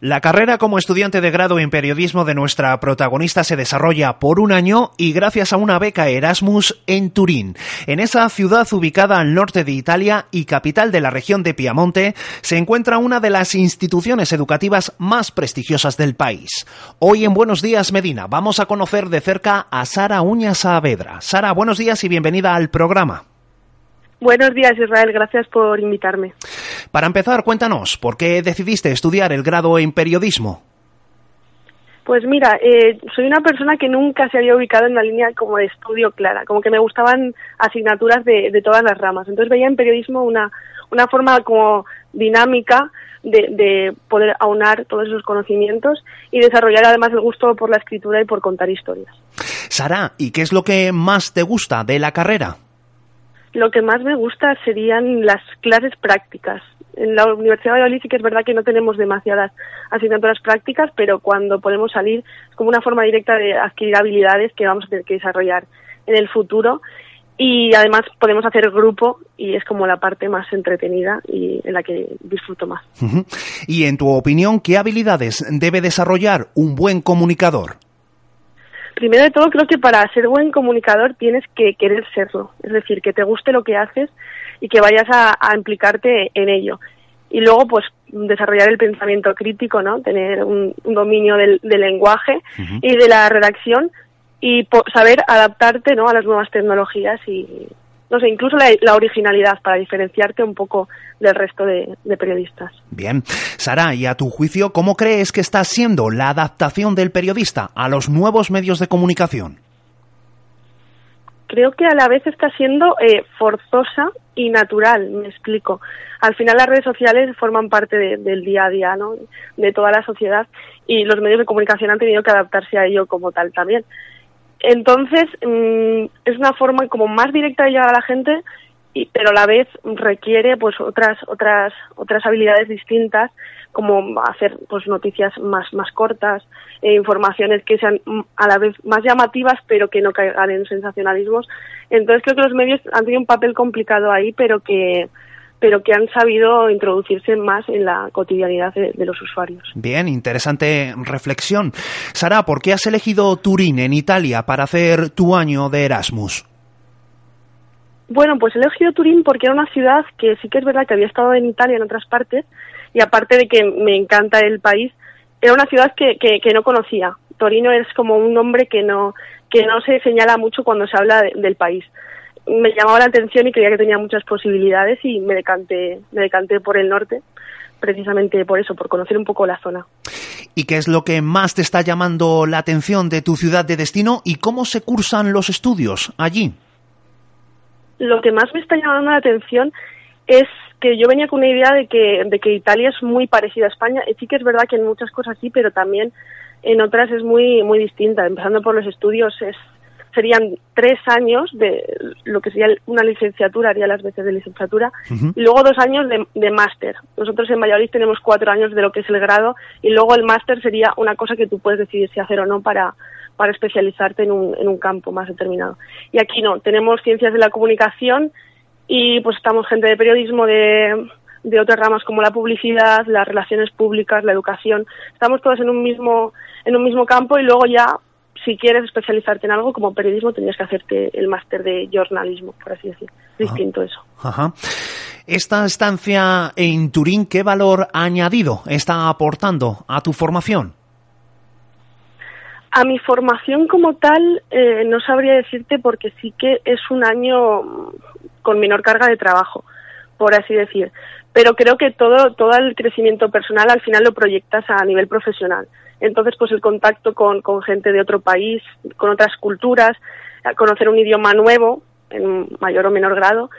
La carrera como estudiante de grado en periodismo de nuestra protagonista se desarrolla por un año y gracias a una beca Erasmus en Turín. En esa ciudad ubicada al norte de Italia y capital de la región de Piamonte se encuentra una de las instituciones educativas más prestigiosas del país. Hoy en Buenos Días Medina vamos a conocer de cerca a Sara Uña Saavedra. Sara, buenos días y bienvenida al programa. Buenos días, Israel. Gracias por invitarme. Para empezar, cuéntanos, ¿por qué decidiste estudiar el grado en periodismo? Pues mira, eh, soy una persona que nunca se había ubicado en una línea como de estudio clara, como que me gustaban asignaturas de, de todas las ramas. Entonces veía en periodismo una, una forma como dinámica de, de, poder aunar todos esos conocimientos y desarrollar además el gusto por la escritura y por contar historias. Sara, ¿y qué es lo que más te gusta de la carrera? lo que más me gusta serían las clases prácticas. En la Universidad de Valladolid sí que es verdad que no tenemos demasiadas asignaturas prácticas, pero cuando podemos salir es como una forma directa de adquirir habilidades que vamos a tener que desarrollar en el futuro y además podemos hacer grupo y es como la parte más entretenida y en la que disfruto más. Y en tu opinión, ¿qué habilidades debe desarrollar un buen comunicador? Primero de todo creo que para ser buen comunicador tienes que querer serlo, es decir, que te guste lo que haces y que vayas a, a implicarte en ello. Y luego, pues, desarrollar el pensamiento crítico, ¿no? Tener un, un dominio del, del lenguaje uh -huh. y de la redacción y saber adaptarte, ¿no? A las nuevas tecnologías y, no sé, incluso la, la, originalidad para diferenciarte un poco del resto de, de, periodistas. Bien. Sara, y a tu juicio, ¿cómo crees que está siendo la adaptación del periodista a los nuevos medios de comunicación? Creo que a la vez está siendo eh, forzosa y natural, me explico. Al final las redes sociales forman parte de, del día a día, ¿no? De toda la sociedad y los medios de comunicación han tenido que adaptarse a ello como tal también. Entonces, mmm, es una forma como más directa de llegar a la gente, y, pero a la vez requiere pues otras otras otras habilidades distintas como hacer pues noticias más más cortas eh, informaciones que sean a la vez más llamativas pero que no caigan en sensacionalismos. Entonces creo que los medios han tenido un papel complicado ahí pero que pero que han sabido introducirse más en la cotidianidad de, de, los usuarios. Bien, interesante reflexión. Sara, ¿por qué has elegido Turín, en Italia, para hacer tu año de Erasmus? Bueno, pues he elegido Turín porque era una ciudad que sí que es verdad que había estado en Italia en otras partes y aparte de que me encanta el país, era una ciudad que, que, que no conocía. Torino es como un nombre que no, que no se señala mucho cuando se habla de, del país me llamaba la atención y creía que tenía muchas posibilidades y me decanté, me decanté por el norte, precisamente por eso, por conocer un poco la zona. ¿Y qué es lo que más te está llamando la atención de tu ciudad de destino y cómo se cursan los estudios allí? Lo que más me está llamando la atención es que yo venía con una idea de que, de que Italia es muy parecida a España. Y sí que es verdad que en muchas cosas sí, pero también en otras es muy, muy distinta. Empezando por los estudios, es, serían tres años de lo que sería una licenciatura, haría las veces de licenciatura, uh -huh. y luego dos años de, de máster. Nosotros en Valladolid tenemos cuatro años de lo que es el grado, y luego el máster sería una cosa que tú puedes decidir si hacer o no para, para especializarte en un, en un campo más determinado. Y aquí no, tenemos ciencias de la comunicación y pues estamos gente de periodismo, de, de otras ramas como la publicidad, las relaciones públicas, la educación. Estamos todos en un mismo, en un mismo campo y luego ya si quieres especializarte en algo como periodismo tendrías que hacerte el máster de jornalismo, por así decir. Distinto eso. Ajá. Esta estancia en Turín, ¿qué valor añadido está aportando a tu formación? A mi formación como tal eh, no sabría decirte porque sí que es un año con menor carga de trabajo, por así decir. Pero creo que todo, todo el crecimiento personal al final lo proyectas a nivel profesional. Entonces, pues el contacto con, con gente de otro país, con otras culturas, conocer un idioma nuevo, en mayor o menor grado,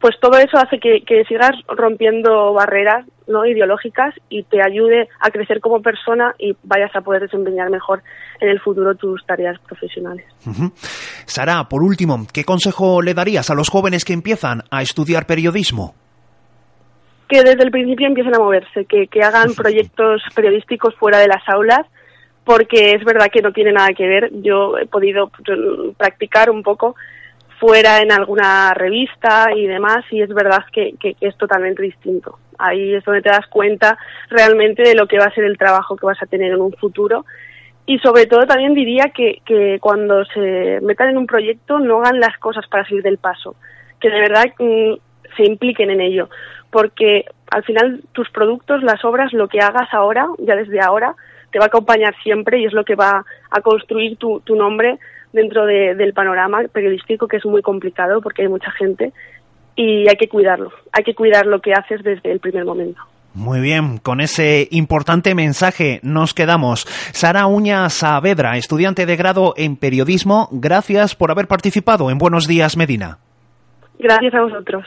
pues todo eso hace que, sigas rompiendo barreras no ideológicas y te ayude a crecer como persona y vayas a poder desempeñar mejor en el futuro tus tareas profesionales. Sara, por último, ¿qué consejo le darías a los jóvenes que empiezan a estudiar periodismo? Que desde el principio empiecen a moverse, que, que hagan proyectos periodísticos fuera de las aulas porque es verdad que no tiene nada que ver. Yo he podido practicar un poco fuera en alguna revista y demás y es verdad que, es totalmente distinto. Ahí es donde te das cuenta realmente de lo que va a ser el trabajo que vas a tener en un futuro y sobre todo también diría que, que cuando se metan en un proyecto no hagan las cosas para salir del paso, que de verdad mm, se impliquen en ello, porque al final tus productos, las obras, lo que hagas ahora, ya desde ahora, te va a acompañar siempre y es lo que va a construir tu, tu nombre dentro del panorama periodístico que es muy complicado porque hay mucha gente y hay que cuidarlo, hay que cuidar lo que haces desde el primer momento. Muy bien, con ese importante mensaje nos quedamos. Sara Uña Saavedra, estudiante de grado en periodismo, gracias por haber participado en Buenos Días Medina. Gracias a vosotros.